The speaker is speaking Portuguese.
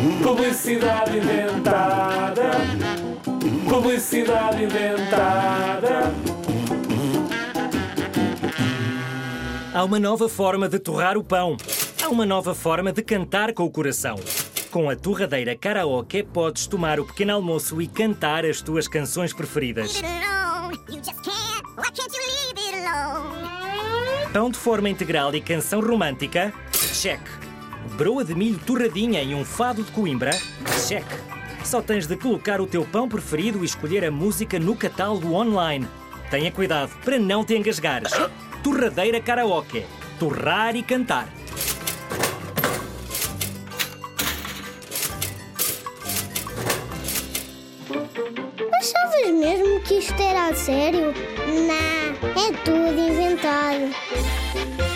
Publicidade inventada. Publicidade inventada. Há uma nova forma de torrar o pão. Há uma nova forma de cantar com o coração. Com a torradeira karaoke podes tomar o pequeno almoço e cantar as tuas canções preferidas. Pão de forma integral e canção romântica? Check. Broa de milho torradinha e um fado de Coimbra? Check. Só tens de colocar o teu pão preferido e escolher a música no catálogo online. Tenha cuidado para não te engasgares. Torradeira karaoke. Torrar e cantar. Achavas mesmo que isto era a sério? Não, é tudo inventado.